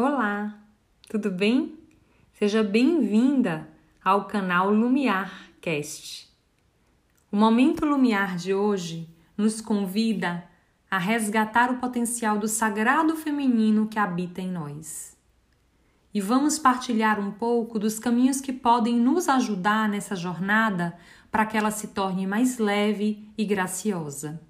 Olá, tudo bem? Seja bem-vinda ao canal Lumiar Cast. O Momento Lumiar de hoje nos convida a resgatar o potencial do sagrado feminino que habita em nós. E vamos partilhar um pouco dos caminhos que podem nos ajudar nessa jornada para que ela se torne mais leve e graciosa.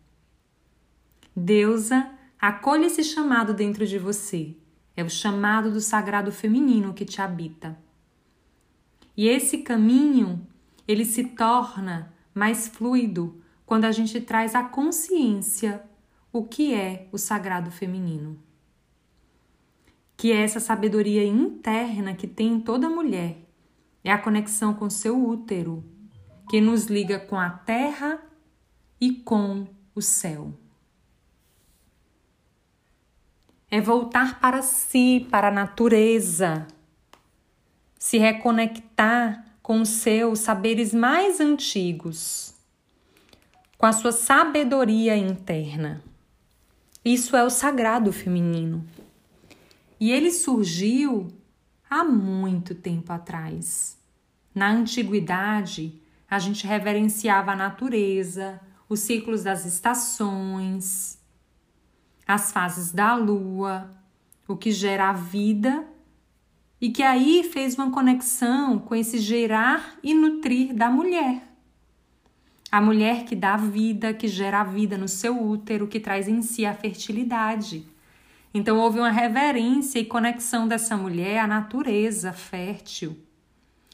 Deusa, acolha esse chamado dentro de você é o chamado do sagrado feminino que te habita. E esse caminho, ele se torna mais fluido quando a gente traz a consciência o que é o sagrado feminino. Que é essa sabedoria interna que tem em toda mulher. É a conexão com seu útero, que nos liga com a terra e com o céu é voltar para si, para a natureza, se reconectar com os seus saberes mais antigos, com a sua sabedoria interna. Isso é o sagrado feminino. E ele surgiu há muito tempo atrás. Na antiguidade, a gente reverenciava a natureza, os ciclos das estações, as fases da lua, o que gera a vida, e que aí fez uma conexão com esse gerar e nutrir da mulher. A mulher que dá vida, que gera a vida no seu útero, que traz em si a fertilidade. Então houve uma reverência e conexão dessa mulher à natureza fértil.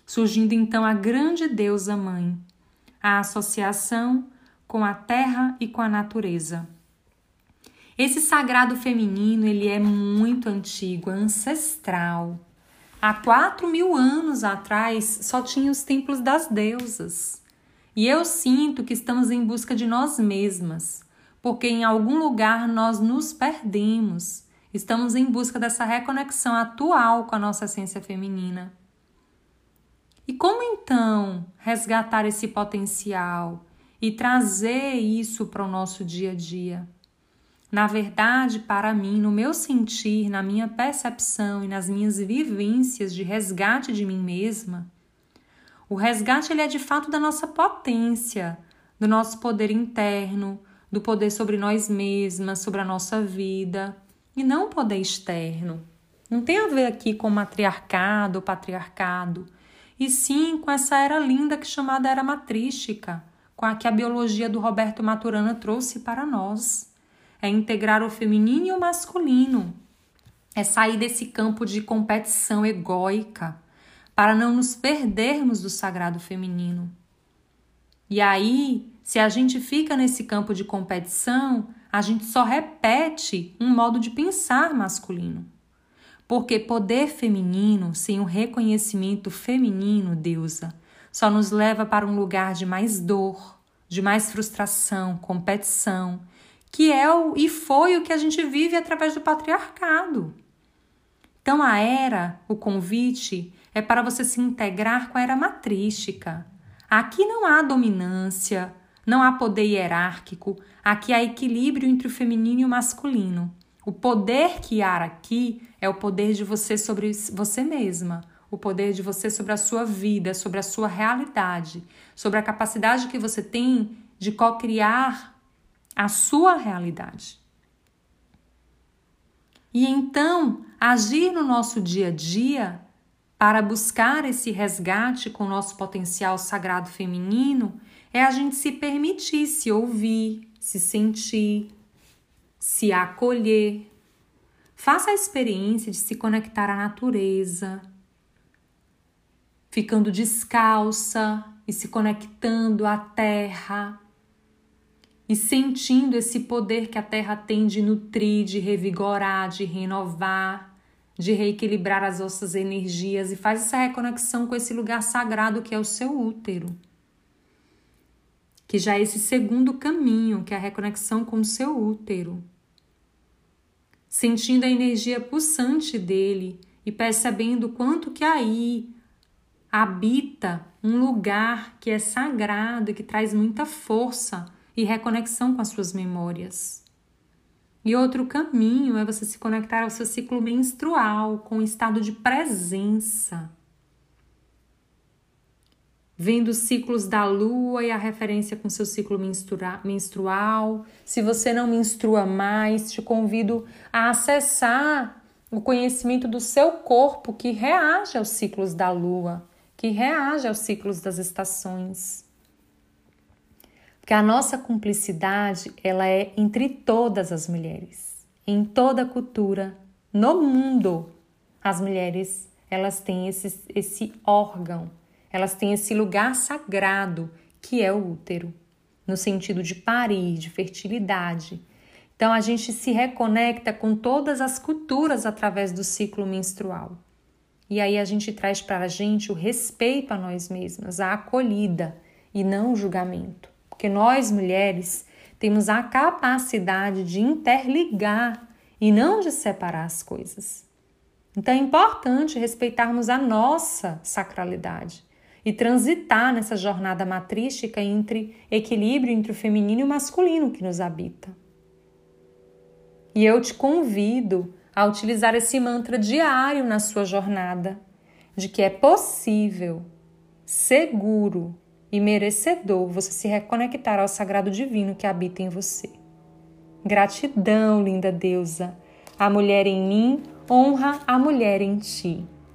Surgindo então a grande deusa mãe, a associação com a terra e com a natureza. Esse sagrado feminino ele é muito antigo, ancestral. Há quatro mil anos atrás só tinha os templos das deusas. E eu sinto que estamos em busca de nós mesmas, porque em algum lugar nós nos perdemos. Estamos em busca dessa reconexão atual com a nossa essência feminina. E como então resgatar esse potencial e trazer isso para o nosso dia a dia? Na verdade, para mim, no meu sentir, na minha percepção e nas minhas vivências de resgate de mim mesma, o resgate ele é de fato da nossa potência, do nosso poder interno, do poder sobre nós mesmas, sobre a nossa vida, e não o poder externo. Não tem a ver aqui com matriarcado ou patriarcado, e sim com essa era linda que chamada era matrística, com a que a biologia do Roberto Maturana trouxe para nós é integrar o feminino e o masculino, é sair desse campo de competição egóica para não nos perdermos do sagrado feminino. E aí, se a gente fica nesse campo de competição, a gente só repete um modo de pensar masculino. Porque poder feminino sem o reconhecimento feminino, deusa, só nos leva para um lugar de mais dor, de mais frustração, competição que é o e foi o que a gente vive através do patriarcado. Então a era, o convite é para você se integrar com a era matrística. Aqui não há dominância, não há poder hierárquico, aqui há equilíbrio entre o feminino e o masculino. O poder que há aqui é o poder de você sobre você mesma, o poder de você sobre a sua vida, sobre a sua realidade, sobre a capacidade que você tem de co-criar a sua realidade. E então, agir no nosso dia a dia para buscar esse resgate com o nosso potencial sagrado feminino é a gente se permitir se ouvir, se sentir, se acolher. Faça a experiência de se conectar à natureza, ficando descalça e se conectando à terra e sentindo esse poder que a terra tem de nutrir, de revigorar, de renovar, de reequilibrar as nossas energias e faz essa reconexão com esse lugar sagrado que é o seu útero. Que já é esse segundo caminho, que é a reconexão com o seu útero. Sentindo a energia pulsante dele e percebendo quanto que aí habita um lugar que é sagrado e que traz muita força e reconexão com as suas memórias. E outro caminho é você se conectar ao seu ciclo menstrual com o estado de presença. Vendo os ciclos da lua e a referência com seu ciclo menstrual. Se você não menstrua mais, te convido a acessar o conhecimento do seu corpo que reage aos ciclos da lua, que reage aos ciclos das estações. Porque a nossa cumplicidade, ela é entre todas as mulheres. Em toda a cultura, no mundo, as mulheres, elas têm esse, esse órgão, elas têm esse lugar sagrado que é o útero, no sentido de parir, de fertilidade. Então a gente se reconecta com todas as culturas através do ciclo menstrual. E aí a gente traz para a gente o respeito a nós mesmas, a acolhida e não o julgamento porque nós mulheres temos a capacidade de interligar e não de separar as coisas. Então é importante respeitarmos a nossa sacralidade e transitar nessa jornada matrística entre equilíbrio entre o feminino e o masculino que nos habita. E eu te convido a utilizar esse mantra diário na sua jornada, de que é possível, seguro e merecedor você se reconectar ao sagrado divino que habita em você. Gratidão, linda deusa. A mulher em mim honra a mulher em ti.